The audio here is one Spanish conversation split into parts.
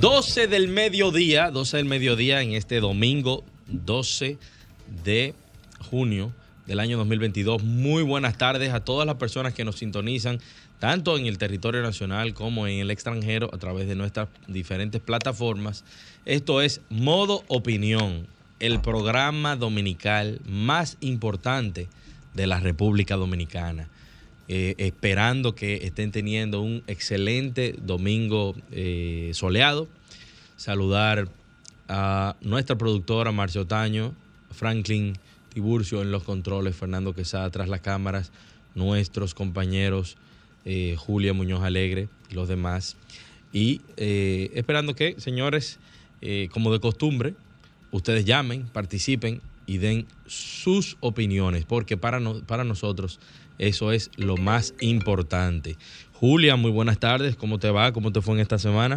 12 del mediodía, 12 del mediodía en este domingo 12 de junio del año 2022. Muy buenas tardes a todas las personas que nos sintonizan, tanto en el territorio nacional como en el extranjero, a través de nuestras diferentes plataformas. Esto es Modo Opinión, el programa dominical más importante de la República Dominicana. Eh, esperando que estén teniendo un excelente domingo eh, soleado. Saludar a nuestra productora Marcia Otaño, Franklin Tiburcio en los controles, Fernando Quesada tras las cámaras, nuestros compañeros eh, Julia Muñoz Alegre y los demás. Y esperando que, señores, como de costumbre, ustedes llamen, participen y den sus opiniones, porque para, para nosotros eso es lo más importante. Julia, muy buenas tardes. ¿Cómo te va? ¿Cómo te fue en esta semana?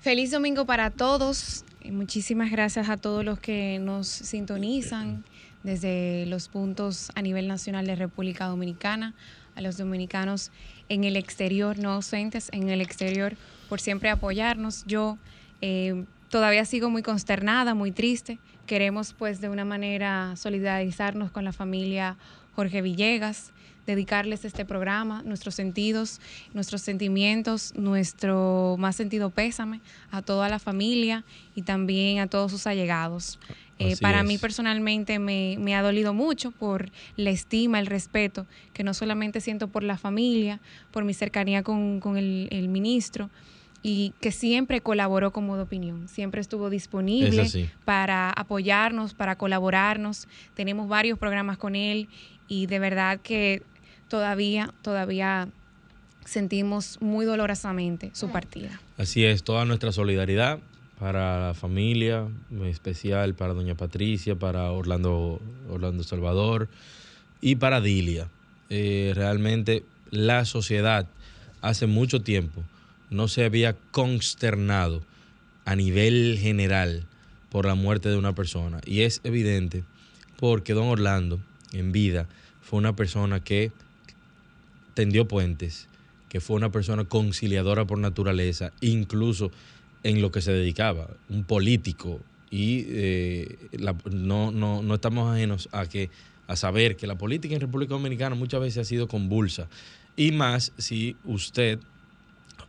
Feliz domingo para todos. Muchísimas gracias a todos los que nos sintonizan desde los puntos a nivel nacional de República Dominicana, a los dominicanos en el exterior, no ausentes en el exterior, por siempre apoyarnos. Yo eh, todavía sigo muy consternada, muy triste. Queremos pues de una manera solidarizarnos con la familia Jorge Villegas, dedicarles este programa, nuestros sentidos, nuestros sentimientos, nuestro más sentido pésame a toda la familia y también a todos sus allegados. Eh, para mí personalmente me, ha dolido mucho por la estima, el respeto que no solamente siento por la familia, por mi cercanía con, el, el ministro, y que siempre colaboró con Modo Opinión, siempre estuvo disponible para apoyarnos, para colaborarnos. Tenemos varios programas con él y de verdad que todavía, todavía sentimos muy dolorosamente su partida. Así es, toda nuestra solidaridad para la familia, en especial para doña Patricia, para Orlando, Orlando Salvador y para Dilia. Eh, realmente la sociedad hace mucho tiempo no se había consternado a nivel general por la muerte de una persona. Y es evidente porque don Orlando, en vida, fue una persona que tendió puentes, que fue una persona conciliadora por naturaleza, incluso en lo que se dedicaba, un político. Y eh, no, no, no estamos ajenos a, que, a saber que la política en República Dominicana muchas veces ha sido convulsa. Y más si usted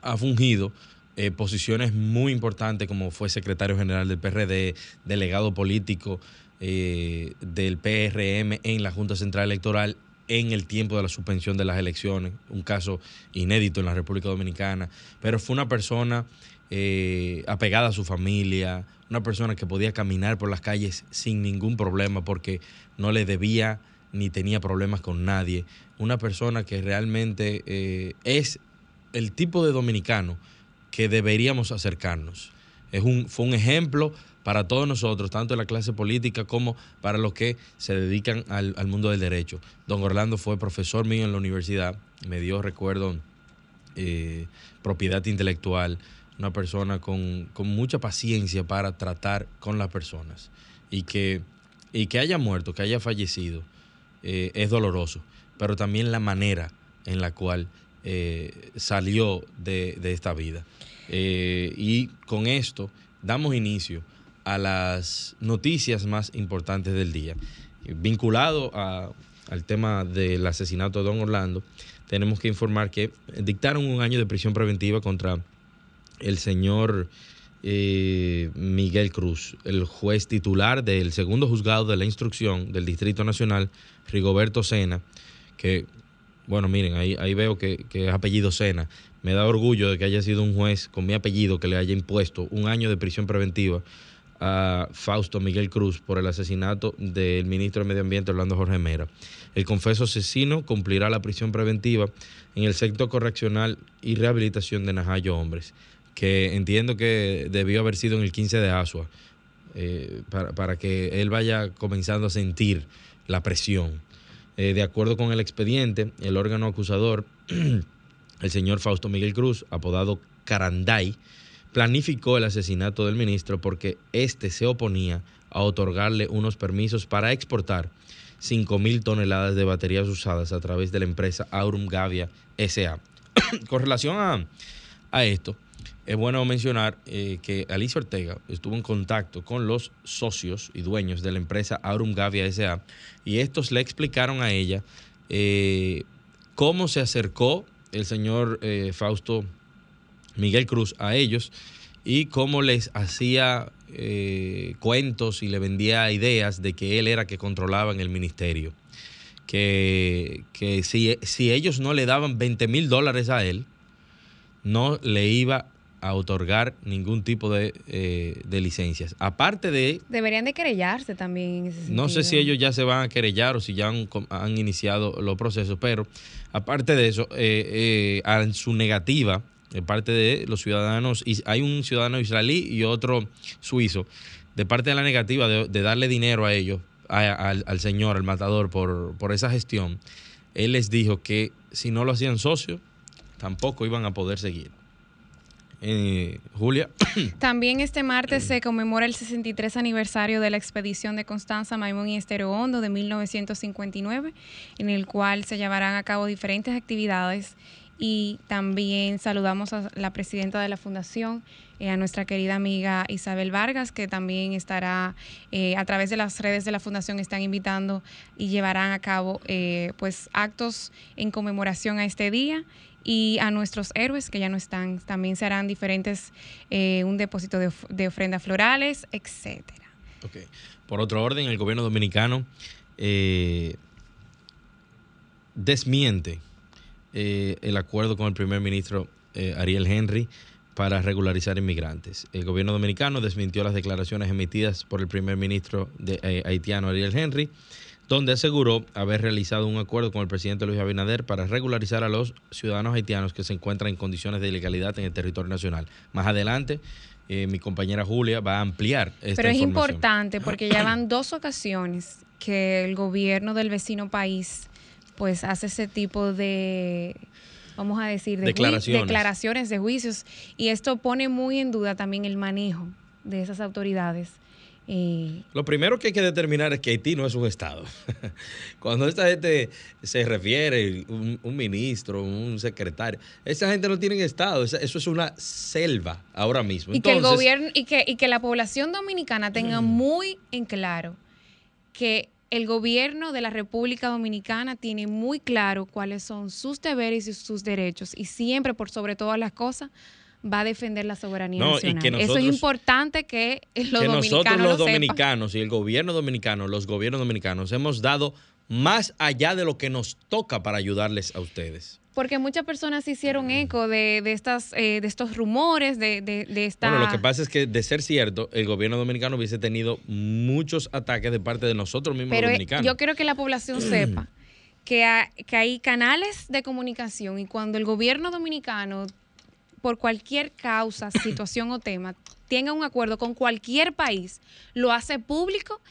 ha fungido eh, posiciones muy importantes como fue secretario general del PRD, delegado político eh, del PRM en la Junta Central Electoral en el tiempo de la suspensión de las elecciones, un caso inédito en la República Dominicana, pero fue una persona eh, apegada a su familia, una persona que podía caminar por las calles sin ningún problema porque no le debía ni tenía problemas con nadie, una persona que realmente es el tipo de dominicano que deberíamos acercarnos. Es un, fue un ejemplo para todos nosotros, tanto en la clase política como para los que se dedican al, mundo del derecho. Don Orlando fue profesor mío en la universidad, me dio, recuerdo, eh, propiedad intelectual, una persona con, mucha paciencia para tratar con las personas. Y que, haya muerto, que haya fallecido, eh, es doloroso, pero también la manera en la cual eh, salió de, esta vida. Y con esto damos inicio a las noticias más importantes del día. Vinculado al tema del asesinato de Don Orlando, tenemos que informar que dictaron un año de prisión preventiva contra el señor eh, Miguel Cruz, el juez titular del segundo juzgado de la instrucción del Distrito Nacional, Rigoberto Sena, que bueno, miren, ahí, ahí veo que, es apellido Sena. Me da orgullo de que haya sido un juez con mi apellido que le haya impuesto un año de prisión preventiva a Fausto Miguel Cruz por el asesinato del ministro de Medio Ambiente Orlando Jorge Mera. El confeso asesino cumplirá la prisión preventiva en el sector correccional y rehabilitación de Najayo Hombres. que entiendo que debió haber sido en el 15 de Asua, eh, para, para, que él vaya comenzando a sentir la presión. Eh, de acuerdo con el expediente, el órgano acusador, el señor Fausto Miguel Cruz, apodado Caranday, planificó el asesinato del ministro porque éste se oponía a otorgarle unos permisos para exportar 5.000 toneladas de baterías usadas a través de la empresa Aurum Gavia SA. con relación a, esto, es bueno mencionar eh, que Alicia Ortega estuvo en contacto con los socios y dueños de la empresa Aurum Gavia SA y estos le explicaron a ella eh, cómo se acercó el señor eh, Fausto Miguel Cruz a ellos y cómo les hacía cuentos y le vendía ideas de que él era que controlaba en el ministerio. Que, que si, si ellos no le daban 20 mil dólares a él, no le iba a otorgar ningún tipo de, eh, de, licencias. Aparte de... Deberían de querellarse también en ese No sé si ellos ya se van a querellar o si ya han, han iniciado los procesos, pero aparte de eso, eh, eh, en su negativa, de parte de los ciudadanos, y hay un ciudadano israelí y otro suizo, de parte de la negativa de, darle dinero a ellos, al, al, señor, al matador, por, por esa gestión, él les dijo que si no lo hacían socio, tampoco iban a poder seguir. Eh, Julia. También este martes se conmemora el 63 aniversario de la expedición de Constanza Maimón y Estero Hondo de 1959, en el cual se llevarán a cabo diferentes actividades y también saludamos a la presidenta de la fundación, eh, a nuestra querida amiga Isabel Vargas, que también estará eh, a través de las redes de la fundación, están invitando y llevarán a cabo eh, pues actos en conmemoración a este día y a nuestros héroes que ya no están. También se harán diferentes, eh, un depósito de, ofrendas florales, etcétera. Okay. Por otro orden, el gobierno dominicano desmiente eh, el acuerdo con el primer ministro eh, Ariel Henry para regularizar inmigrantes. El gobierno dominicano desmintió las declaraciones emitidas por el primer ministro de, eh, haitiano Ariel Henry donde aseguró haber realizado un acuerdo con el presidente Luis Abinader para regularizar a los ciudadanos haitianos que se encuentran en condiciones de ilegalidad en el territorio nacional. Más adelante, eh, mi compañera Julia va a ampliar esta Pero es información. importante porque ya van dos ocasiones que el gobierno del vecino país pues hace ese tipo de vamos a decir, de declaraciones. declaraciones de juicios y esto pone muy en duda también el manejo de esas autoridades eh, Lo primero que hay que determinar es que Haití no es un Estado. Cuando esta gente se refiere, un, un, ministro, un secretario, esa gente no tiene Estado, eso es una selva ahora mismo. Y Entonces, que el gobierno y que, y que la población dominicana tenga mm. muy en claro que el gobierno de la República Dominicana tiene muy claro cuáles son sus deberes y sus derechos y siempre por sobre todas las cosas va a defender la soberanía no, nacional. Y que nosotros, Eso es importante que los que dominicanos nosotros los lo dominicanos sepan. y el gobierno dominicano, los gobiernos dominicanos hemos dado más allá de lo que nos toca para ayudarles a ustedes. Porque muchas personas hicieron eco de, de estas, eh, de estos rumores, de, de, de esta... Bueno, lo que pasa es que, de ser cierto, el gobierno dominicano hubiese tenido muchos ataques de parte de nosotros mismos Pero los eh, dominicanos. yo quiero que la población sepa que, ha, que hay canales de comunicación y cuando el gobierno dominicano por cualquier causa, situación o tema, tenga un acuerdo con cualquier país, lo hace público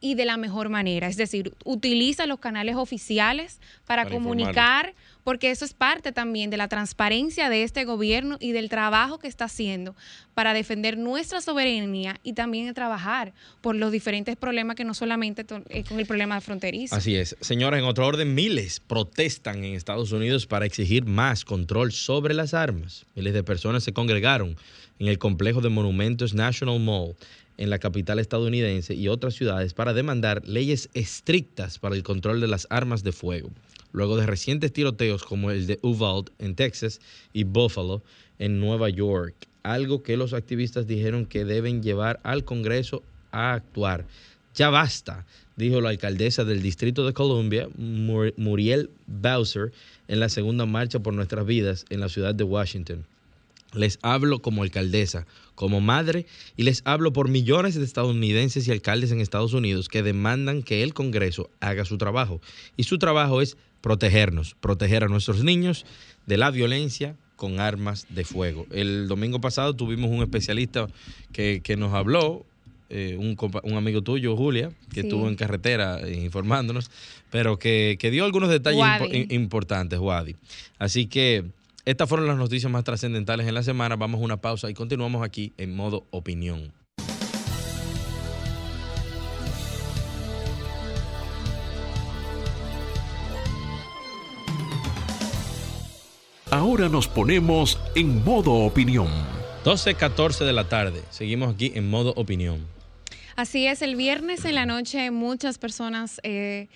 y de la mejor manera. Es decir, utiliza los canales oficiales para, Para comunicar, informarlo. Porque eso es parte también de la transparencia de este gobierno y del trabajo que está haciendo para defender nuestra soberanía y también trabajar por los diferentes problemas que no solamente eh, con el problema fronterizo. Así es. Señora, en otro orden, miles protestan en Estados Unidos para exigir más control sobre las armas. Miles de personas se congregaron en el complejo de monumentos National Mall en la capital estadounidense y otras ciudades para demandar leyes estrictas para el control de las armas de fuego. Luego de recientes tiroteos como el de Uvalde en Texas y Buffalo en Nueva York, algo que los activistas dijeron que deben llevar al Congreso a actuar. Ya basta, dijo la alcaldesa del Distrito de Columbia, Mur- Muriel Bowser, en la segunda marcha por nuestras vidas en la ciudad de Washington. Les hablo como alcaldesa, como madre, y les hablo por millones de estadounidenses y alcaldes en Estados Unidos que demandan que el Congreso haga su trabajo. Y su trabajo es protegernos, proteger a nuestros niños de la violencia con armas de fuego. El domingo pasado tuvimos un especialista que, nos habló, eh, un, un, amigo tuyo, Julia, que estuvo en carretera eh, informándonos, pero que, dio algunos detalles importantes, Wadi. Así que estas fueron las noticias más trascendentales en la semana. Vamos a una pausa y continuamos aquí en modo opinión. Ahora nos ponemos en modo opinión. 12.14 de la tarde. Seguimos aquí en modo opinión. Así es, el viernes en la noche muchas personas eh,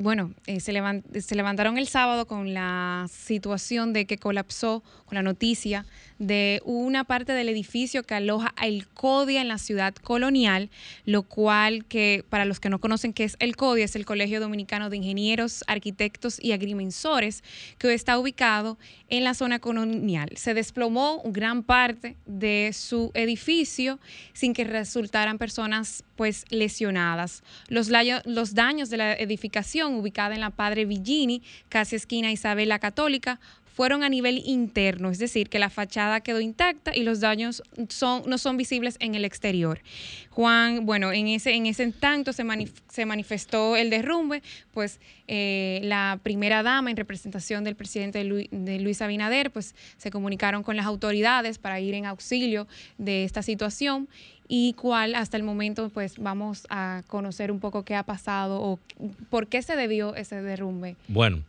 bueno, eh, se, se, levantaron el sábado con la situación de que colapsó, con la noticia de una parte del edificio que aloja el CODIA en la ciudad colonial, lo cual que para los que no conocen qué es el CODIA, es el Colegio Dominicano de Ingenieros, Arquitectos y Agrimensores, que está ubicado en la zona colonial. Se desplomó gran parte de su edificio sin que resultaran personas pues lesionadas. Los, los daños de la edificación ubicada en la Padre Villini, casi esquina Isabel la Católica, fueron a nivel interno, es decir, que la fachada quedó intacta y los daños son, no son visibles en el exterior. Juan, bueno, en ese, en ese tanto se, se manifestó el derrumbe, pues eh, la primera dama en representación del presidente de Luis Abinader, pues se comunicaron con las autoridades para ir en auxilio de esta situación y cuál hasta el momento pues vamos a conocer un poco qué ha pasado o por qué se debió ese derrumbe. Bueno,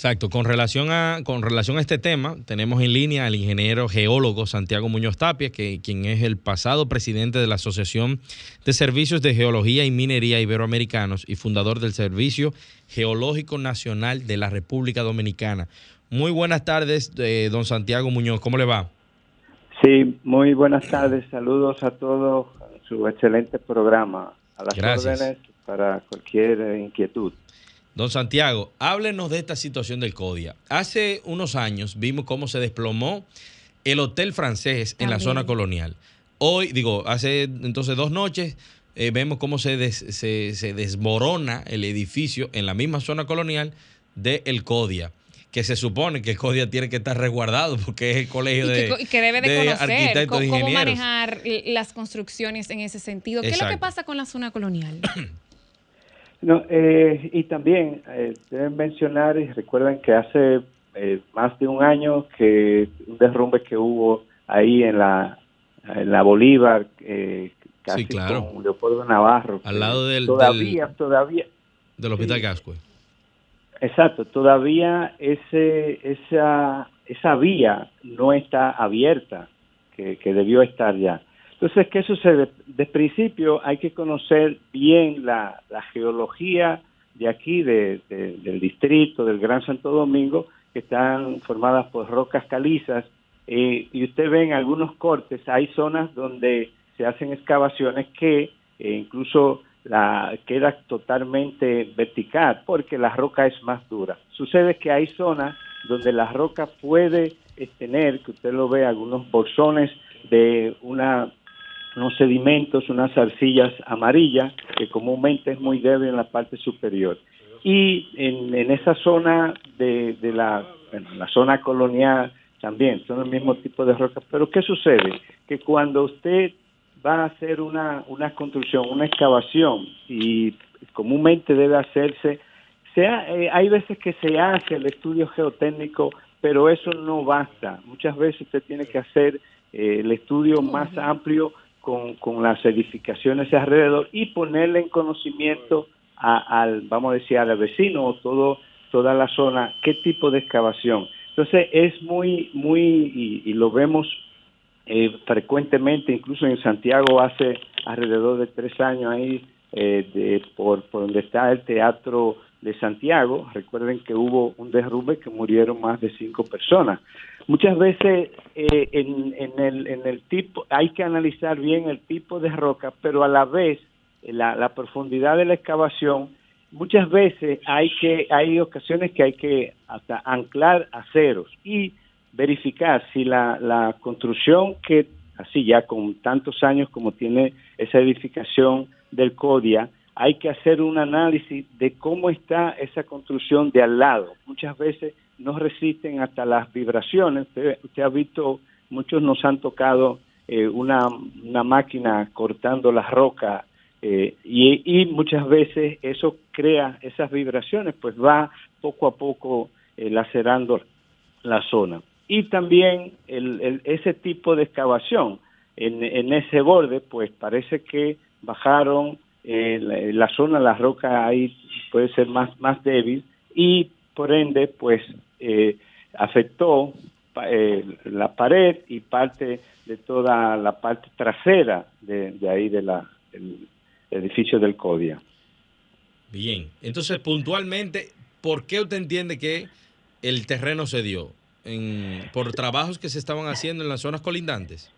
Exacto, con relación a con relación a este tema, tenemos en línea al ingeniero geólogo Santiago Muñoz Tapia, que quien es el pasado presidente de la Asociación de Servicios de Geología y Minería Iberoamericanos y fundador del Servicio Geológico Nacional de la República Dominicana. Muy buenas tardes, eh, don Santiago Muñoz, ¿cómo le va? Sí, muy buenas tardes. Saludos a todos. Su excelente programa. A las órdenes para cualquier inquietud. Don Santiago, háblenos de esta situación del CODIA. Hace unos años vimos cómo se desplomó el Hotel Francés en la zona colonial. Hoy, digo, hace entonces dos noches eh, vemos cómo se, se, desmorona el edificio en la misma zona colonial de el CODIA que se supone que el CODIA tiene que estar resguardado porque es el colegio de, y que debe de, conocer cómo, manejar las construcciones en ese sentido. ¿Qué es lo que pasa con la zona colonial? No, eh, y también eh, deben mencionar y recuerden que hace eh, más de un año que un derrumbe que hubo ahí en la, en la Bolívar, casi con Leopoldo Navarro. Al lado del... Todavía, todavía... Del Hospital Gascue. Exacto, todavía ese, esa, esa vía no está abierta, que, debió estar ya. Entonces, ¿qué sucede? De principio hay que conocer bien la, geología de aquí, de, del distrito, del Gran Santo Domingo, que están formadas por rocas calizas, eh, y usted ve en algunos cortes, hay zonas donde se hacen excavaciones que eh, incluso la queda totalmente vertical porque la roca es más dura. Sucede que hay zonas donde la roca puede tener, que usted lo ve, algunos bolsones de una, unos sedimentos, unas arcillas amarillas, que comúnmente es muy débil en la parte superior. Y en, en esa zona de, de la, la zona colonial también son el mismo tipo de rocas. Pero ¿qué sucede? Que cuando usted va a hacer una, una construcción, una excavación y comúnmente debe hacerse, sea, eh, hay veces que se hace el estudio geotécnico, pero eso no basta. Muchas veces usted tiene que hacer eh, el estudio más amplio con, con las edificaciones de alrededor y ponerle en conocimiento al, vamos a decir, al vecino o todo, toda la zona, qué tipo de excavación. Entonces es muy, muy, y lo vemos eh, frecuentemente, incluso en Santiago hace alrededor de tres años ahí, eh, de, por, por donde está el Teatro de Santiago, recuerden que hubo un derrumbe que murieron más de cinco personas. Muchas veces eh, en, el tipo, hay que analizar bien el tipo de roca, pero a la vez la, la profundidad de la excavación, muchas veces hay que, hay ocasiones que hay que hasta anclar aceros y verificar si la, la construcción que, así ya con tantos años como tiene esa edificación del CODIA, hay que hacer un análisis de cómo está esa construcción de al lado. Muchas veces no resisten hasta las vibraciones. Usted, ha visto, muchos nos han tocado eh, una, una, máquina cortando la roca eh, y, muchas veces eso crea esas vibraciones, pues va poco a poco eh, lacerando la zona. Y también el, ese tipo de excavación en, en, ese borde, pues parece que bajaron la, la, zona, la roca ahí puede ser más, más débil y por ende, pues eh, afectó eh, la pared y parte de toda la parte trasera de, ahí de la, del edificio del CODIA. Bien, entonces puntualmente, ¿por qué usted entiende que el terreno se dio? En, ¿Por trabajos que se estaban haciendo en las zonas colindantes?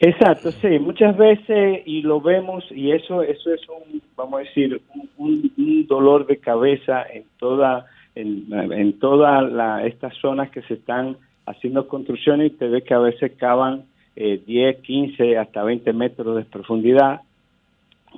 Exacto, sí, muchas veces y lo vemos y eso eso es un, vamos a decir, un dolor de cabeza en toda en, todas estas zonas que se están haciendo construcciones y te ves que a veces cavan 10, eh, 15, hasta 20 metros de profundidad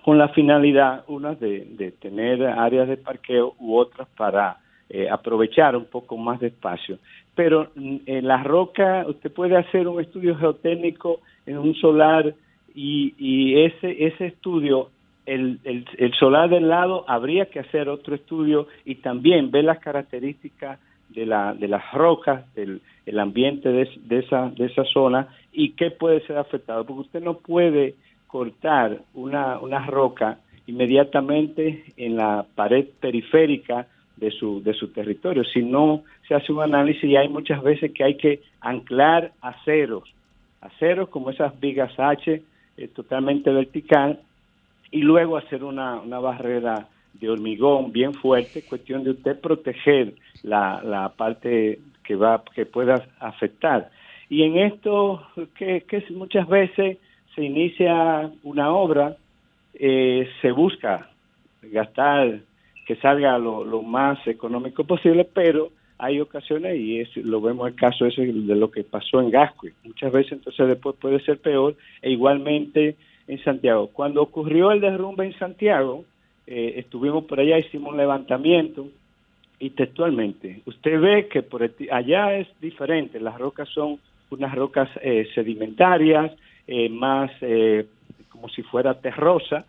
con la finalidad, una de, tener áreas de parqueo u otras para eh, aprovechar un poco más de espacio. Pero en la roca usted puede hacer un estudio geotécnico en un solar y, y ese, ese estudio el, el, solar del lado habría que hacer otro estudio y también ver las características de, la, de las rocas, del el ambiente de, esa, de esa zona y qué puede ser afectado, porque usted no puede cortar una, una roca inmediatamente en la pared periférica de su, de su territorio, si no se hace un análisis y hay muchas veces que hay que anclar aceros, aceros como esas vigas H eh, totalmente vertical y luego hacer una, una barrera de hormigón bien fuerte, cuestión de usted proteger la, la parte que va que pueda afectar. Y en esto que, que muchas veces se inicia una obra, eh, se busca gastar que salga lo, más económico posible, pero hay ocasiones, y es, lo vemos el caso de lo que pasó en Gascue, muchas veces entonces después puede ser peor, e igualmente en Santiago. Cuando ocurrió el derrumbe en Santiago, eh, estuvimos por allá, hicimos un levantamiento y textualmente, usted ve que por allá es diferente, las rocas son unas rocas eh, sedimentarias, eh, más como si fuera terrosa,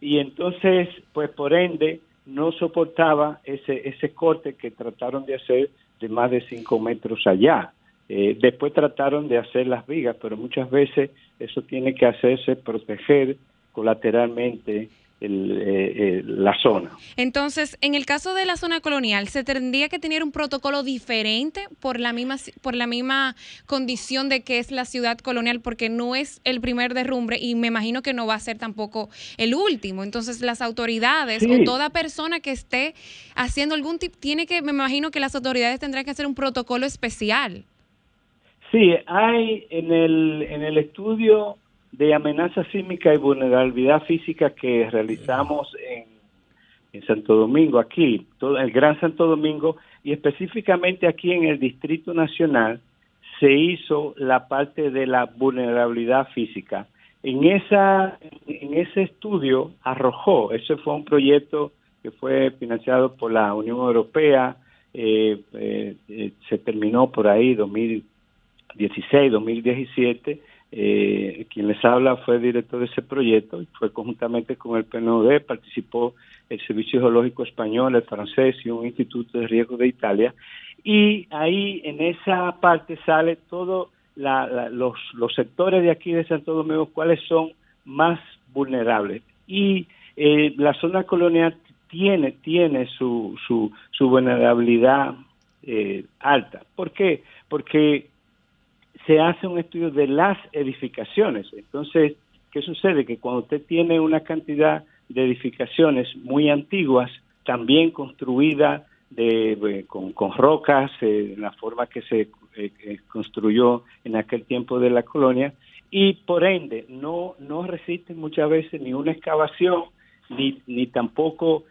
y entonces, pues por ende, no soportaba ese, ese corte que trataron de hacer de más de cinco metros allá. Eh, después trataron de hacer las vigas, pero muchas veces eso tiene que hacerse proteger colateralmente eh, eh, la zona. Entonces, en el caso de la zona colonial, ¿se tendría que tener un protocolo diferente por la misma, por la misma condición de que es la ciudad colonial? Porque no es el primer derrumbe y me imagino que no va a ser tampoco el último. Entonces, las autoridades o toda persona que esté haciendo algún tipo, tiene que, me imagino que las autoridades tendrán que hacer un protocolo especial. Sí, hay en el, en el estudio de amenaza sísmica y vulnerabilidad física que realizamos en, en Santo Domingo, aquí, todo el Gran Santo Domingo, y específicamente aquí en el Distrito Nacional, se hizo la parte de la vulnerabilidad física. En, esa, en ese estudio arrojó, ese fue un proyecto que fue financiado por la Unión Europea, eh, eh, eh se terminó por ahí 2000 16, 2017, eh, quien les habla fue director de ese proyecto y fue conjuntamente con el PNUD, participó el Servicio Geológico Español, el francés y un instituto de riesgo de Italia. Y ahí en esa parte sale todos los, los sectores de aquí de Santo Domingo, cuáles son más vulnerables. Y eh, la zona colonial tiene, tiene su, su, su vulnerabilidad eh, alta. ¿Por qué? Porque se hace un estudio de las edificaciones. Entonces, ¿qué sucede? Que cuando usted tiene una cantidad de edificaciones muy antiguas, también construidas de, con, rocas, eh, en la forma que se eh, eh, construyó en aquel tiempo de la colonia, y por ende no, no resisten muchas veces ni una excavación, ni, ni tampoco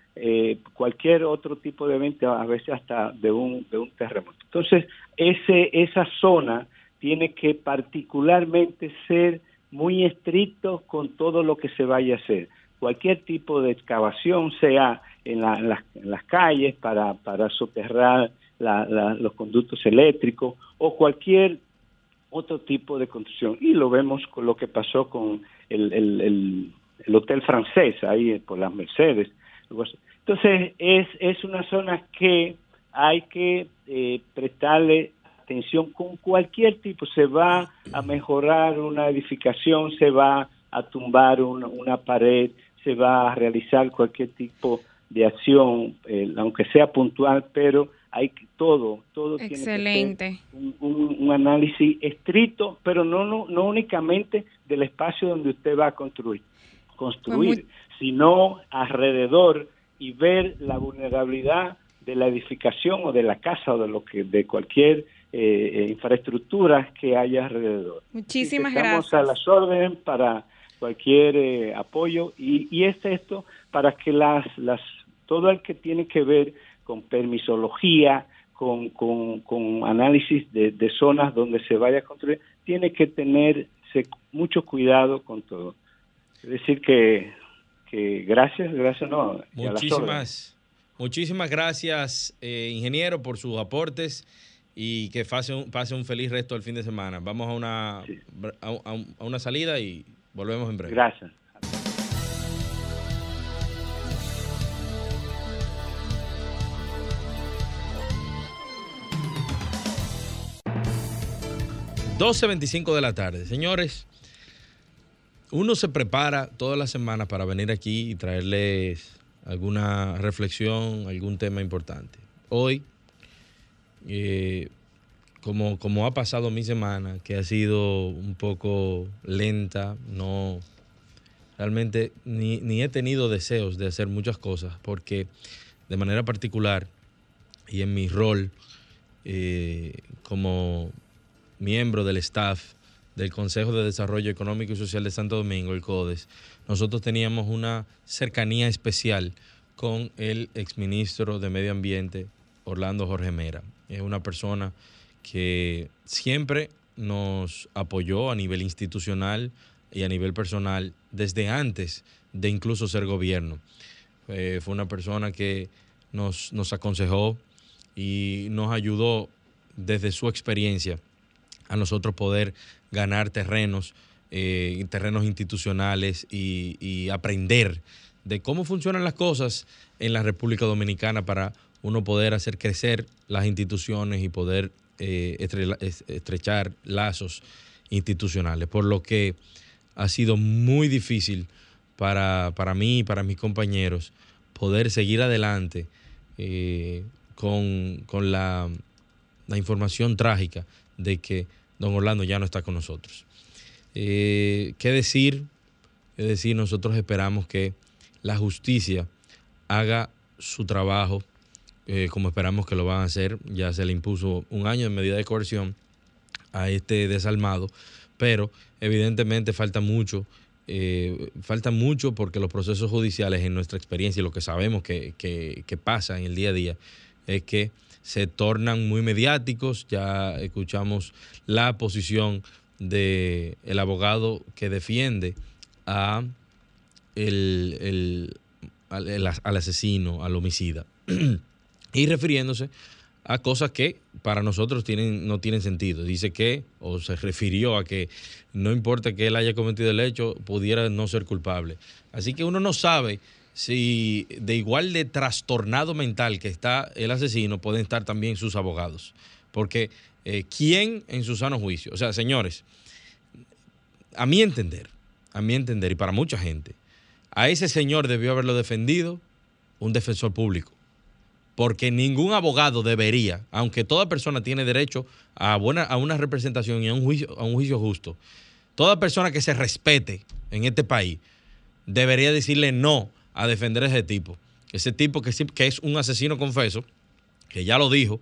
cualquier otro tipo de evento, a veces hasta de un, de un terremoto. Entonces, ese, esa zona tiene que particularmente ser muy estricto con todo lo que se vaya a hacer. Cualquier tipo de excavación, sea en, las, calles para, para soterrar los conductos eléctricos o cualquier otro tipo de construcción. Y lo vemos con lo que pasó con el, el, el, hotel francés ahí por las Mercedes. Entonces, es, es una zona que hay que eh, prestarle atención con cualquier tipo. Se va a mejorar una edificación, se va a tumbar una, pared, se va a realizar cualquier tipo de acción, eh, aunque sea puntual, pero hay todo, todo Excelente. tiene que ser un, un, análisis estricto, pero no, no, no únicamente del espacio donde usted va a construir, construir, sino alrededor y ver la vulnerabilidad de la edificación o de la casa o de lo que de cualquier eh, eh infraestructura que haya alrededor. Muchísimas Estamos gracias. a las órdenes para cualquier eh, apoyo y, y es esto para que las, las todo el que tiene que ver con permisología, con, con, análisis de, zonas donde se vaya a construir, tiene que tener mucho cuidado con todo. Es decir, que, que gracias, gracias, no. Muchísimas, muchísimas gracias, eh, ingeniero, por sus aportes y que pase un, pase un feliz resto del fin de semana. Vamos a una, a una salida y volvemos en breve. Gracias. 12.25 de la tarde. Señores, uno se prepara todas las semanas para venir aquí y traerles alguna reflexión, algún tema importante. Hoy, eh, como, ha pasado mi semana, que ha sido un poco lenta, no realmente ni, ni, he tenido deseos de hacer muchas cosas, porque de manera particular y en mi rol eh, como miembro del staff del Consejo de Desarrollo Económico y Social de Santo Domingo, el CODES, nosotros teníamos una cercanía especial con el exministro de Medio Ambiente, Orlando Jorge Mera. Es una persona que siempre nos apoyó a nivel institucional y a nivel personal desde antes de incluso ser gobierno. Eh, fue una persona que nos, nos aconsejó y nos ayudó desde su experiencia a nosotros poder ganar terrenos, eh, terrenos institucionales y, aprender de cómo funcionan las cosas en la República Dominicana para uno poder hacer crecer las instituciones y poder eh, estrechar lazos institucionales. Por lo que ha sido muy difícil para, mí y para mis compañeros poder seguir adelante eh, con, la, la información trágica de que don Orlando ya no está con nosotros. Eh, ¿Qué decir? Es decir, nosotros esperamos que la justicia haga su trabajo eh, como esperamos que lo van a hacer. Ya se le impuso un año de medida de coerción a este desalmado, pero evidentemente falta mucho. Eh, falta mucho porque los procesos judiciales, en nuestra experiencia y lo que sabemos que, que pasa en el día a día, es que se tornan muy mediáticos. Ya escuchamos la posición del el abogado que defiende a el, al, asesino, al homicida, y refiriéndose a cosas que para nosotros tienen, no tienen sentido. Dice que, o se refirió a que no importa que él haya cometido el hecho, pudiera no ser culpable. Así que uno no sabe si de igual de trastornado mental que está el asesino, pueden estar también sus abogados. Porque eh, ¿quién en su sano juicio? O sea, señores, a mi entender, a mi entender y para mucha gente, a ese señor debió haberlo defendido un defensor público. Porque ningún abogado debería, aunque toda persona tiene derecho a, buena, a una representación y a un, juicio, a un juicio justo, toda persona que se respete en este país debería decirle no a defender a ese tipo. Ese tipo que, que es un asesino confeso, que ya lo dijo,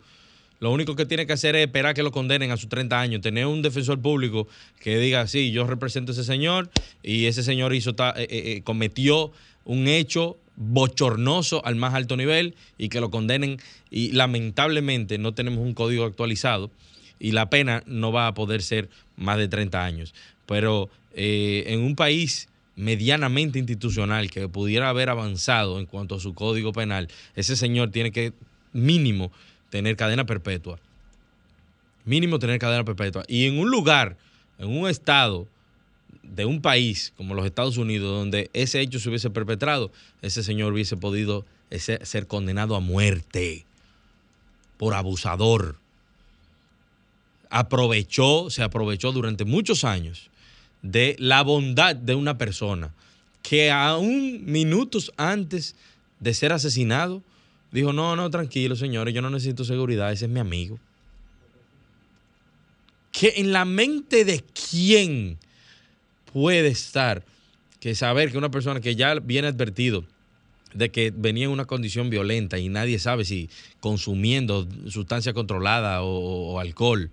lo único que tiene que hacer es esperar que lo condenen a sus 30 años, tener un defensor público que diga, sí, yo represento a ese señor y ese señor hizo eh, eh, eh, cometió un hecho bochornoso al más alto nivel y que lo condenen y lamentablemente no tenemos un código actualizado y la pena no va a poder ser más de 30 años. Pero en un país medianamente institucional que pudiera haber avanzado en cuanto a su código penal, ese señor tiene que mínimo tener cadena perpetua. Mínimo tener cadena perpetua. Y en un lugar, en un estado de un país como los Estados Unidos, donde ese hecho se hubiese perpetrado, ese señor hubiese podido ser condenado a muerte por abusador. Aprovechó, se aprovechó durante muchos años de la bondad de una persona que aún minutos antes de ser asesinado, dijo, no, no, tranquilo, señores, yo no necesito seguridad, ese es mi amigo. Que en la mente de quién puede estar que saber que una persona que ya viene advertido de que venía en una condición violenta y nadie sabe si consumiendo sustancia controlada o, alcohol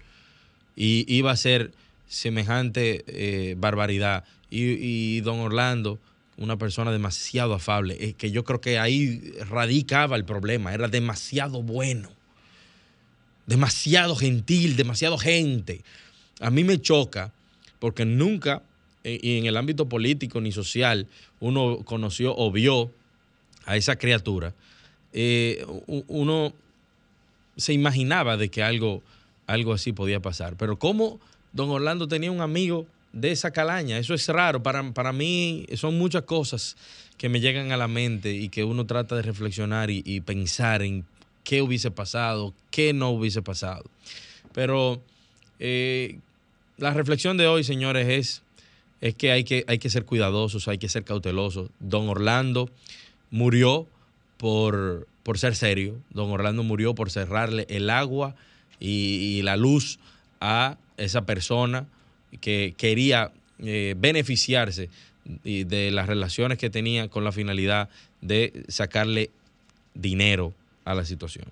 y iba a ser semejante eh, barbaridad. Y, don Orlando, una persona demasiado afable, es que yo creo que ahí radicaba el problema, era demasiado bueno, demasiado gentil, demasiado gente. A mí me choca porque nunca eh, en el ámbito político ni social uno conoció o vio a esa criatura, eh, uno se imaginaba de que algo, algo así podía pasar. Pero cómo don Orlando tenía un amigo de esa calaña, eso es raro. Para, para mí son muchas cosas que me llegan a la mente y que uno trata de reflexionar y, pensar en qué hubiese pasado, qué no hubiese pasado. Pero eh, la reflexión de hoy, señores, es, es que, hay que hay que ser cuidadosos, hay que ser cautelosos. Don Orlando murió por, por ser serio. Don Orlando murió por cerrarle el agua y, la luz a esa persona que quería eh, beneficiarse de las relaciones que tenía con la finalidad de sacarle dinero a la situación.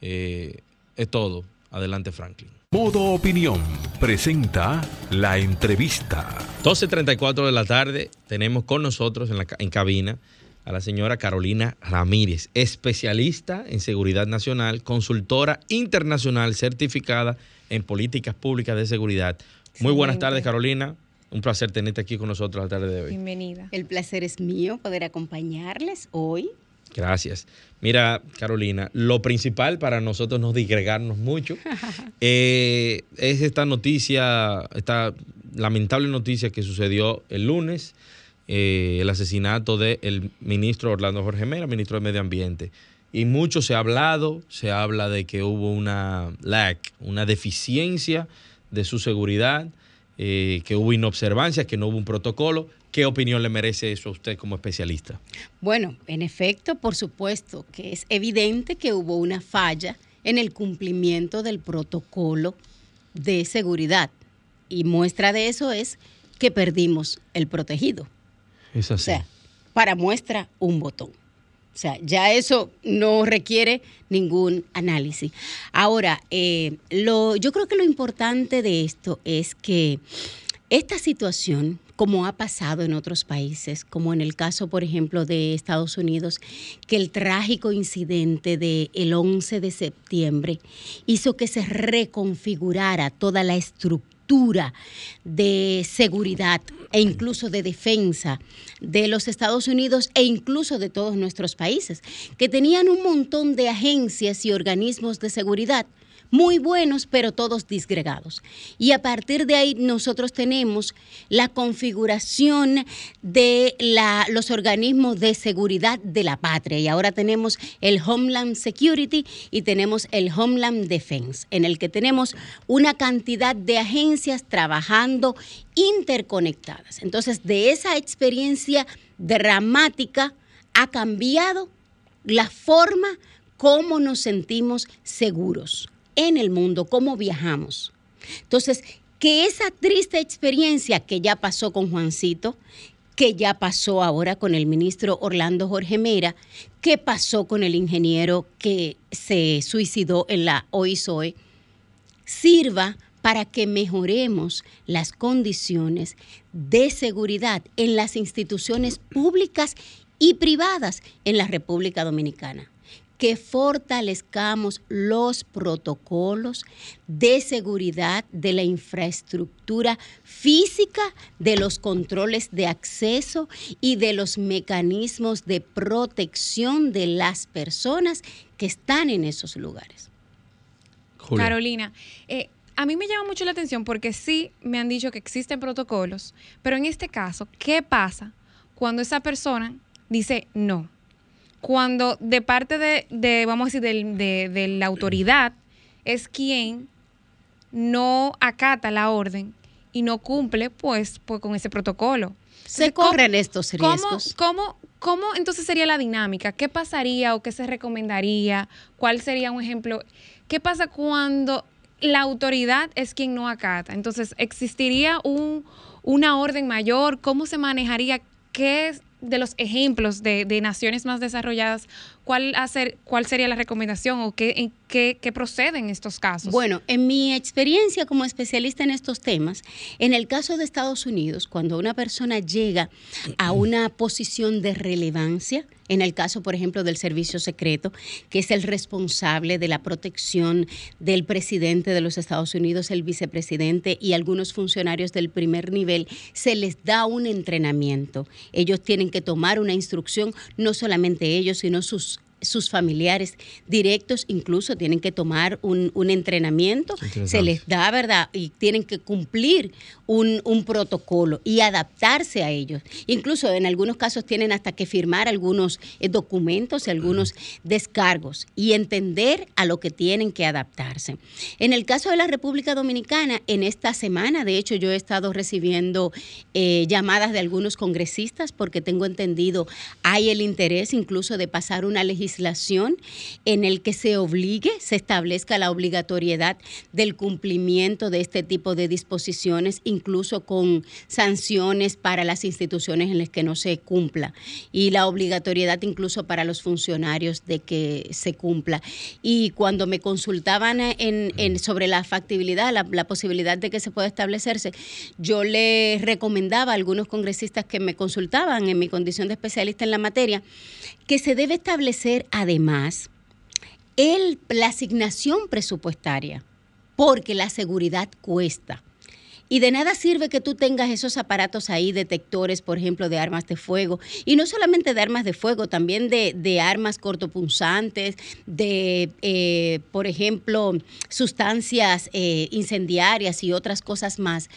Eh, es todo. Adelante, Franklin. Modo Opinión presenta la entrevista. 12.34 de la tarde tenemos con nosotros en, la, en cabina a la señora Carolina Ramírez, especialista en seguridad nacional, consultora internacional certificada en políticas públicas de seguridad. Muy buenas tardes, Carolina. Un placer tenerte aquí con nosotros la tarde de hoy. Bienvenida. El placer es mío poder acompañarles hoy. Gracias. Mira, Carolina, lo principal para nosotros no digregarnos mucho eh, es esta noticia, esta lamentable noticia que sucedió el lunes eh, el asesinato del ministro Orlando Jorge Mera, ministro de Medio Ambiente. Y mucho se ha hablado, se habla de que hubo una lack, una deficiencia de su seguridad, eh, que hubo inobservancia, que no hubo un protocolo. ¿Qué opinión le merece eso a usted como especialista? Bueno, en efecto, por supuesto que es evidente que hubo una falla en el cumplimiento del protocolo de seguridad. Y muestra de eso es que perdimos el protegido. O sea, para muestra un botón. O sea, ya eso no requiere ningún análisis. Ahora, eh, lo, yo creo que lo importante de esto es que esta situación, como ha pasado en otros países, como en el caso, por ejemplo, de Estados Unidos, que el trágico incidente del el 11 de septiembre hizo que se reconfigurara toda la estructura de seguridad e incluso de defensa de los Estados Unidos e incluso de todos nuestros países, que tenían un montón de agencias y organismos de seguridad muy buenos, pero todos disgregados. Y a partir de ahí nosotros tenemos la configuración de los organismos de seguridad de la patria. Y ahora tenemos el Homeland Security y tenemos el Homeland Defense, en el que tenemos una cantidad de agencias trabajando interconectadas. Entonces, de esa experiencia dramática ha cambiado la forma como nos sentimos seguros en el mundo, cómo viajamos. Entonces, que esa triste experiencia que ya pasó con Juancito, que ya pasó ahora con el ministro Orlando Jorge Mera, que pasó con el ingeniero que se suicidó en la OISOE, sirva para que mejoremos las condiciones de seguridad en las instituciones públicas y privadas en la República Dominicana que fortalezcamos los protocolos de seguridad de la infraestructura física, de los controles de acceso y de los mecanismos de protección de las personas que están en esos lugares. Carolina, eh, a mí me llama mucho la atención porque sí me han dicho que existen protocolos, pero en este caso, ¿qué pasa cuando esa persona dice no? Cuando de parte de, vamos a decir, de, la autoridad es quien no acata la orden y no cumple pues, pues con ese protocolo. Se corren estos riesgos. ¿cómo, cómo, entonces sería la dinámica? ¿Qué pasaría o qué se recomendaría? ¿Cuál sería un ejemplo? ¿Qué pasa cuando la autoridad es quien no acata? Entonces, ¿existiría un, una orden mayor? ¿Cómo se manejaría? ¿Qué de los ejemplos de, de naciones más desarrolladas ¿cuál, hacer, cuál sería la recomendación o qué, qué, procede en estos casos? Bueno, en mi experiencia como especialista en estos temas, en el caso de Estados Unidos, cuando una persona llega a una posición de relevancia, en el caso, por ejemplo, del servicio secreto, que es el responsable de la protección del presidente de los Estados Unidos, el vicepresidente y algunos funcionarios del primer nivel, se les da un entrenamiento. Ellos tienen que tomar una instrucción, no solamente ellos, sino sus sus familiares directos incluso tienen que tomar un, entrenamiento, se les da, ¿verdad? Y tienen que cumplir un, protocolo y adaptarse a ellos. Incluso en algunos casos tienen hasta que firmar algunos eh, documentos y algunos descargos y entender a lo que tienen que adaptarse. En el caso de la República Dominicana, en esta semana, de hecho, yo he estado recibiendo eh, llamadas de algunos congresistas porque tengo entendido, hay el interés incluso de pasar una legislación legislación en el que se obligue, se establezca la obligatoriedad del cumplimiento de este tipo de disposiciones, incluso con sanciones para las instituciones en las que no se cumpla y la obligatoriedad incluso para los funcionarios de que se cumpla. Y cuando me consultaban en, sobre la factibilidad, la, la posibilidad de que se pueda establecerse, yo le recomendaba a algunos congresistas que me consultaban en mi condición de especialista en la materia que se debe establecer además el, la asignación presupuestaria, porque la seguridad cuesta. Y de nada sirve que tú tengas esos aparatos ahí, detectores, por ejemplo, de armas de fuego. Y no solamente de armas de fuego, también de, armas cortopunzantes, de, eh, por ejemplo, sustancias eh, incendiarias y otras cosas más.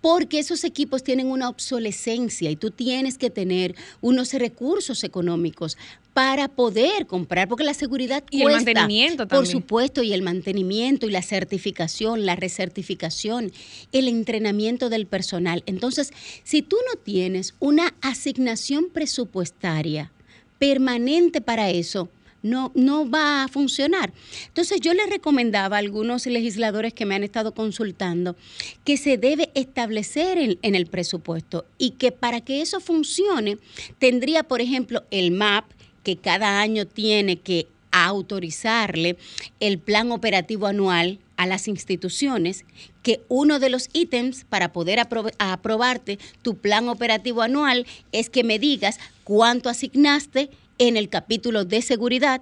Porque esos equipos tienen una obsolescencia y tú tienes que tener unos recursos económicos para poder comprar, porque la seguridad y el mantenimiento también. Por supuesto, y el mantenimiento y la certificación, la recertificación, el entrenamiento del personal. Entonces, si tú no tienes una asignación presupuestaria permanente para eso, no, no va a funcionar. Entonces yo le recomendaba a algunos legisladores que me han estado consultando que se debe establecer en, en, el presupuesto y que para que eso funcione tendría, por ejemplo, el MAP, que cada año tiene que autorizarle el plan operativo anual a las instituciones, que uno de los ítems para poder aprobarte tu plan operativo anual es que me digas cuánto asignaste en el capítulo de seguridad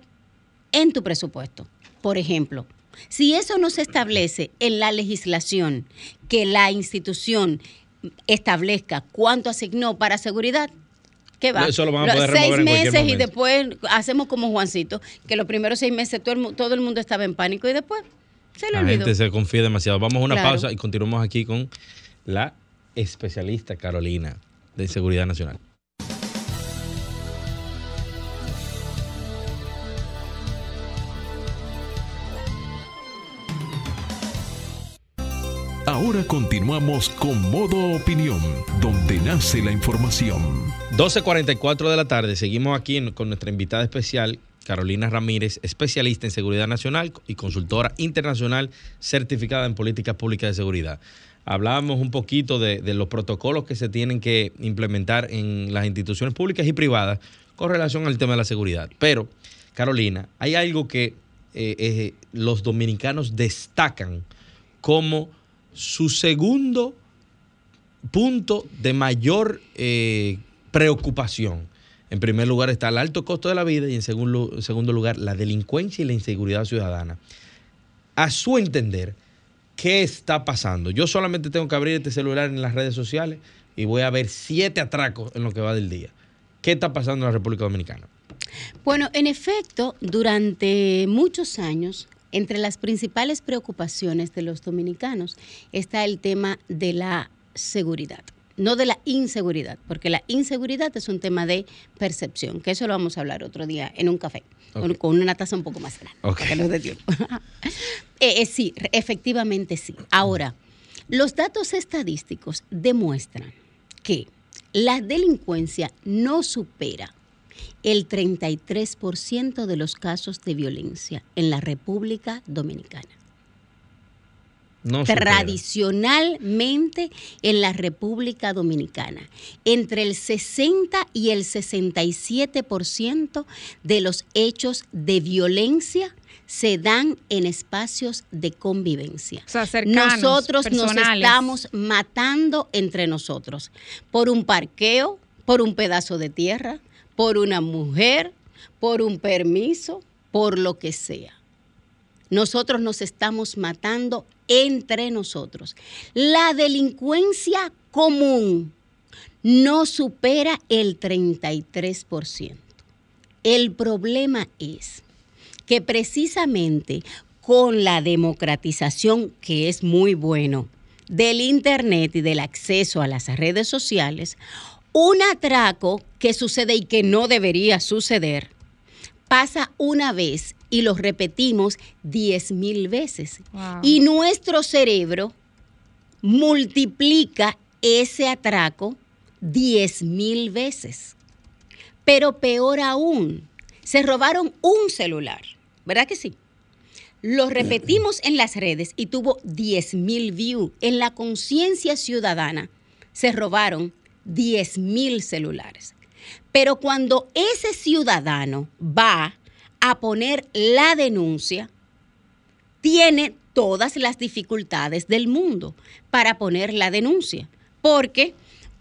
en tu presupuesto. Por ejemplo, si eso no se establece en la legislación, que la institución establezca cuánto asignó para seguridad, ¿Qué va? Eso lo van a poder seis meses y después hacemos como Juancito, que los primeros seis meses todo el, mundo estaba en pánico y después se le olvidó. La gente se confía demasiado. Vamos a una pausa y continuamos aquí con la especialista Carolina de Seguridad Nacional. Ahora continuamos con Modo Opinión, donde nace la información. 12.44 de la tarde, seguimos aquí con nuestra invitada especial, Carolina Ramírez, especialista en seguridad nacional y consultora internacional certificada en políticas públicas de seguridad. Hablábamos un poquito de, los protocolos que se tienen que implementar en las instituciones públicas y privadas con relación al tema de la seguridad. Pero, Carolina, hay algo que eh, eh, los dominicanos destacan como su segundo punto de mayor eh, preocupación. En primer lugar está el alto costo de la vida y en segundo, segundo lugar la delincuencia y la inseguridad ciudadana. A su entender, ¿qué está pasando? Yo solamente tengo que abrir este celular en las redes sociales y voy a ver siete atracos en lo que va del día. ¿Qué está pasando en la República Dominicana? Bueno, en efecto, durante muchos años entre las principales preocupaciones de los dominicanos está el tema de la seguridad no de la inseguridad, porque la inseguridad es un tema de percepción, que eso lo vamos a hablar otro día en un café, con, una taza un poco más grande, okay. de tiempo. Eh, eh, sí, efectivamente sí. Ahora, los datos estadísticos demuestran que la delincuencia no supera el 33% de los casos de violencia en la República Dominicana tradicionalmente en la República Dominicana. Entre el 60 y el 67% de los hechos de violencia se dan en espacios de convivencia. nosotros nos estamos matando entre nosotros por un parqueo, por un pedazo de tierra, por una mujer, por un permiso, por lo que sea. Nosotros nos estamos matando entre nosotros. La delincuencia común no supera el 33%. El problema es que precisamente con la democratización, que es muy bueno, del Internet y del acceso a las redes sociales, un atraco que sucede y que no debería suceder pasa una vez y lo repetimos diez mil veces. Y nuestro cerebro multiplica ese atraco diez mil veces. Pero peor aún, se robaron un celular, ¿verdad que sí? Lo repetimos en las redes y tuvo diez mil views. En la conciencia ciudadana se robaron diez mil celulares. Pero cuando ese ciudadano va a poner la denuncia, tiene todas las dificultades del mundo para poner la denuncia, porque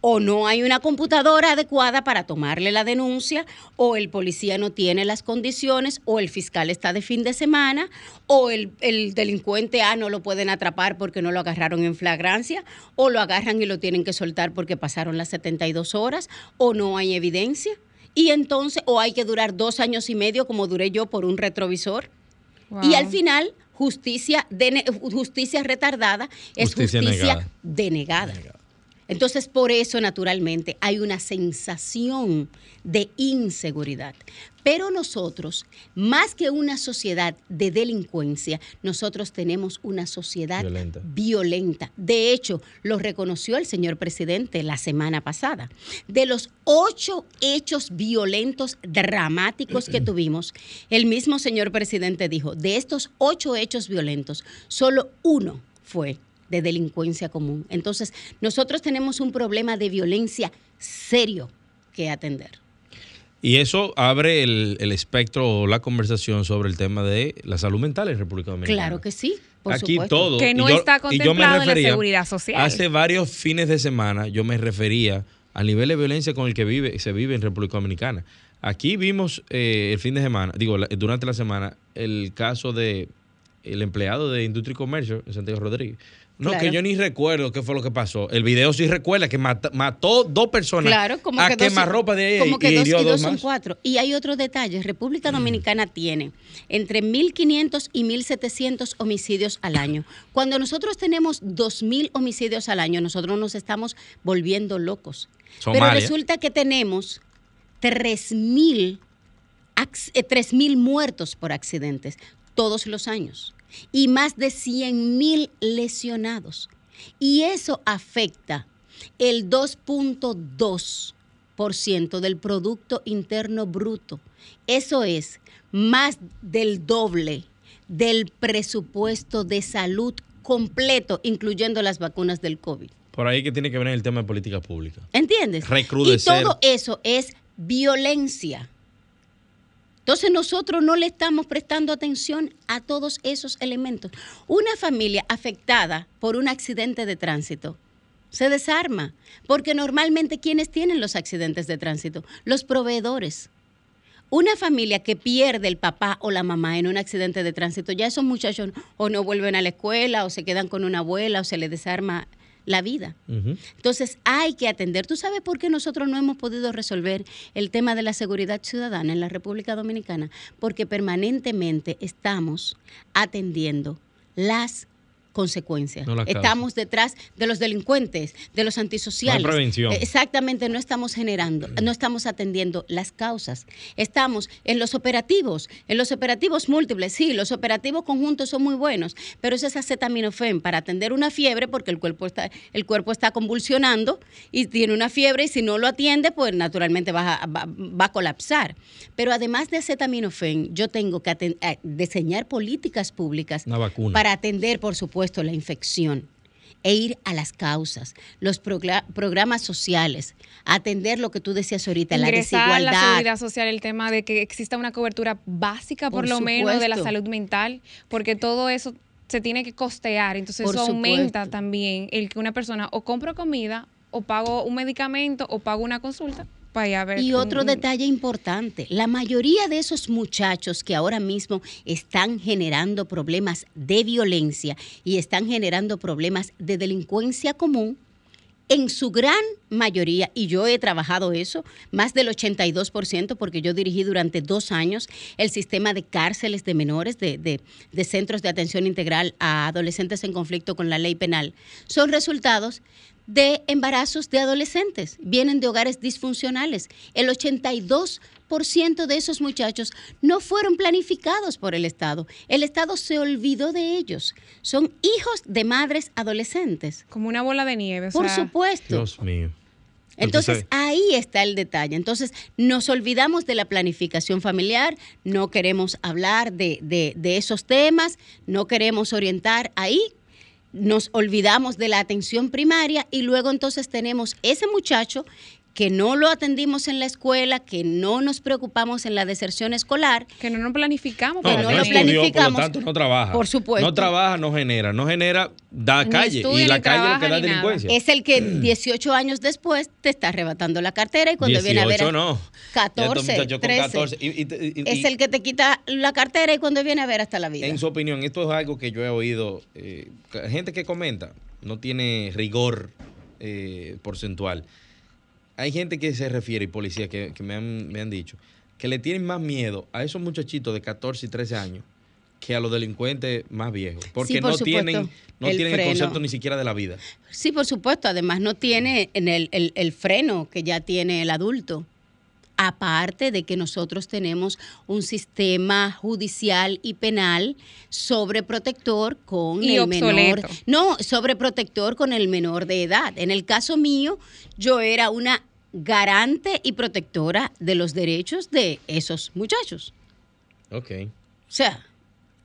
o no hay una computadora adecuada para tomarle la denuncia, o el policía no tiene las condiciones, o el fiscal está de fin de semana, o el, delincuente A no lo pueden atrapar porque no lo agarraron en flagrancia, o lo agarran y lo tienen que soltar porque pasaron las 72 horas, o no hay evidencia. Y entonces, o hay que durar dos años y medio, como duré yo, por un retrovisor. Y al final, justicia, justicia retardada es justicia, denegada. Entonces, por eso, naturalmente, hay una sensación de inseguridad. Pero nosotros, más que una sociedad de delincuencia, nosotros tenemos una sociedad violenta. De hecho, lo reconoció el señor presidente la semana pasada. De los ocho hechos violentos dramáticos que tuvimos, el mismo señor presidente dijo, de estos ocho hechos violentos, solo uno fue de delincuencia común. Entonces, nosotros tenemos un problema de violencia serio que atender. Y eso abre el, espectro o la conversación sobre el tema de la salud mental en República Dominicana. Claro que sí. Por Aquí todo. Que no está contemplado en la seguridad social. Hace varios fines de semana yo me refería al nivel de violencia con el que vive, se vive en República Dominicana. Aquí vimos eh, el fin de semana, digo, durante la semana, el caso de el empleado de Industria y Comercio, Santiago Rodríguez, no, que yo ni recuerdo qué fue lo que pasó. El video sí recuerda que mató dos personas claro, como a que ropa de ahí como que dos, y dos, son cuatro. Y hay otro detalle. República mm. Dominicana tiene entre 1.500 y 1.700 homicidios al año. Cuando nosotros tenemos 2.000 homicidios al año, nosotros nos estamos volviendo locos. Pero resulta que tenemos 3.000 eh, muertos por accidentes todos los años y más de 100 mil lesionados. Y eso afecta el 2.2% del Producto Interno Bruto. Eso es más del doble del presupuesto de salud completo, incluyendo las vacunas del COVID. Por ahí que tiene que venir el tema de política pública. ¿Entiendes? Recrudecer. Y todo eso es violencia. Entonces nosotros no le estamos prestando atención a todos esos elementos. Una familia afectada por un accidente de tránsito se desarma, porque normalmente quienes tienen los accidentes de tránsito, los proveedores. Una familia que pierde el papá o la mamá en un accidente de tránsito, ya esos muchachos o no vuelven a la escuela o se quedan con una abuela o se les desarma la vida. Entonces hay que atender. ¿Tú sabes por qué nosotros no hemos podido resolver el tema de la seguridad ciudadana en la República Dominicana? Porque permanentemente estamos atendiendo las consecuencias. estamos detrás de los delincuentes, de los antisociales. prevención. Eh, exactamente, no estamos generando, no estamos atendiendo las causas. Estamos en los operativos, en los operativos múltiples. Sí, los operativos conjuntos son muy buenos, pero es acetaminofén para atender una fiebre porque el cuerpo está el cuerpo está convulsionando y tiene una fiebre y si no lo atiende, pues naturalmente va a, va, a colapsar. Pero además de acetaminofén, yo tengo que eh, diseñar políticas públicas para atender, por supuesto, la infección e ir a las causas, los programas sociales, atender lo que tú decías ahorita, la desigualdad. la seguridad social, el tema de que exista una cobertura básica, por, lo menos, de la salud mental, porque todo eso se tiene que costear, entonces eso aumenta también el que una persona o compra comida o pago un medicamento o pago una consulta y otro detalle importante, la mayoría de esos muchachos que ahora mismo están generando problemas de violencia y están generando problemas de delincuencia común, en su gran mayoría, y yo he trabajado eso, más del 82%, porque yo dirigí durante dos años el sistema de cárceles de menores, de, de, centros de atención integral a adolescentes en conflicto con la ley penal, son resultados de embarazos de adolescentes, vienen de hogares disfuncionales. El 82% de esos muchachos no fueron planificados por el Estado. El Estado se olvidó de ellos. Son hijos de madres adolescentes. Como una bola de nieve. por supuesto. Dios mío. Entonces, ahí está el detalle. Entonces nos olvidamos de la planificación familiar, no queremos hablar de, de esos temas, no queremos orientar ahí nos olvidamos de la atención primaria y luego entonces tenemos ese muchacho que no lo atendimos en la escuela, que no nos preocupamos en la deserción escolar. Que no nos planificamos. que no, lo planificamos. Por lo tanto, no trabaja. Por supuesto. No trabaja, no genera. No genera, da calle. Y la calle es lo que da delincuencia. Es el que 18 años después te está arrebatando la cartera y cuando viene a ver... 18 no. 14, 13. es el que te quita la cartera y cuando viene a ver hasta la vida. En su opinión, esto es algo que yo he oído, eh, gente que comenta, no tiene rigor eh, porcentual hay gente que se refiere, y policías que, me, han, dicho, que le tienen más miedo a esos muchachitos de 14 y 13 años que a los delincuentes más viejos, porque no tienen, no el tienen el concepto ni siquiera de la vida. Sí, por supuesto, además no tiene el, el, freno que ya tiene el adulto. Aparte de que nosotros tenemos un sistema judicial y penal sobreprotector con el menor. No, sobreprotector con el menor de edad. En el caso mío, yo era una garante y protectora de los derechos de esos muchachos. Ok. O sea,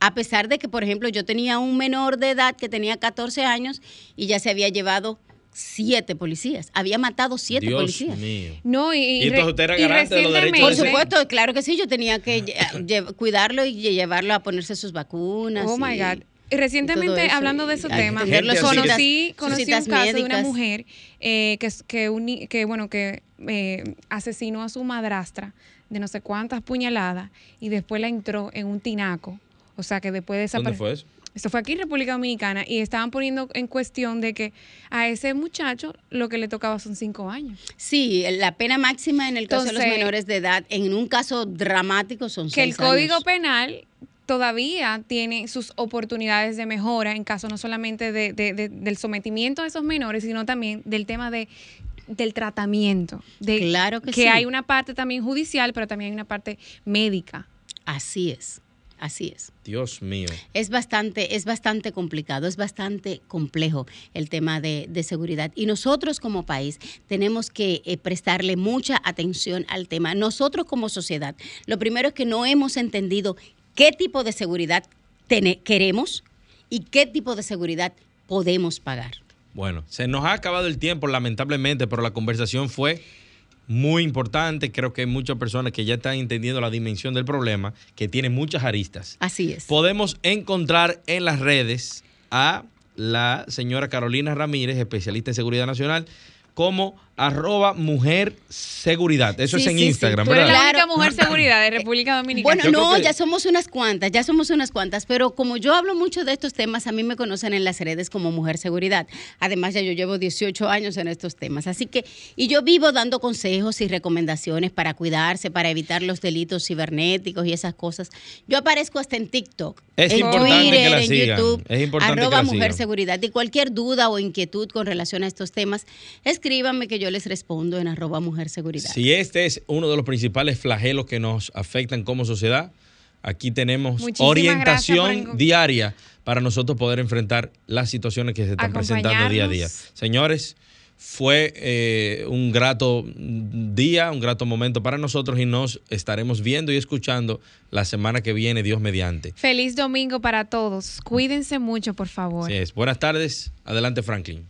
a pesar de que, por ejemplo, yo tenía un menor de edad que tenía 14 años y ya se había llevado siete policías. Había matado siete Dios policías. Mío. No, y, entonces usted era garante de los derechos. Por supuesto, claro que sí. Yo tenía que cuidarlo y llevarlo a ponerse sus vacunas. Oh my God. Y recientemente, hablando de ese tema, conocí, conocí un caso de una mujer eh, que, que, que, bueno, que eh, asesinó a su madrastra de no sé cuántas puñaladas y después la entró en un tinaco. O sea, que después de esa... ¿Dónde fue eso? Esto fue aquí en República Dominicana y estaban poniendo en cuestión de que a ese muchacho lo que le tocaba son cinco años. Sí, la pena máxima en el caso de los menores de edad, en un caso dramático son que seis Que el Código Penal todavía tiene sus oportunidades de mejora en caso no solamente de, del sometimiento de esos menores, sino también del tema de del tratamiento. De, claro que, que hay una parte también judicial, pero también hay una parte médica. Así es. Así es. Dios mío. Es bastante, es bastante complicado, es bastante complejo el tema de, seguridad. Y nosotros como país tenemos que eh, prestarle mucha atención al tema. Nosotros como sociedad, lo primero es que no hemos entendido qué tipo de seguridad queremos y qué tipo de seguridad podemos pagar. Bueno, se nos ha acabado el tiempo, lamentablemente, pero la conversación fue muy importante. Creo que hay muchas personas que ya están entendiendo la dimensión del problema, que tiene muchas aristas. Así es. Podemos encontrar en las redes a la señora Carolina Ramírez, especialista en seguridad nacional, como arroba mujer seguridad. Eso Sí, es en sí, sí. Instagram, Tú eres ¿verdad? la única Claro. mujer seguridad de República Dominicana. Bueno, Yo no, que- ya somos unas cuantas, ya somos unas cuantas, pero como yo hablo mucho de estos temas, a mí me conocen en las redes como Mujer Seguridad. Además, ya yo llevo 18 años en estos temas, así que, y yo vivo dando consejos y recomendaciones para cuidarse, para evitar los delitos cibernéticos y esas cosas. Yo aparezco hasta en TikTok. Es en importante Twitter, que la en sigan, YouTube, es importante que arroba la Mujer sigan. Seguridad. Y cualquier duda o inquietud con relación a estos temas, escríbanme que yo les respondo en arroba Mujer Seguridad. Si este es uno de los principales flagelos que nos afectan como sociedad, aquí tenemos Muchísimas orientación por diaria para nosotros poder enfrentar las situaciones que se están presentando día a día. Señores, fue eh, un grato día, un grato momento para nosotros y nos estaremos viendo y escuchando la semana que viene, Dios mediante. Feliz domingo para todos. Cuídense mucho, por favor. Es. Buenas tardes. Adelante, Franklin.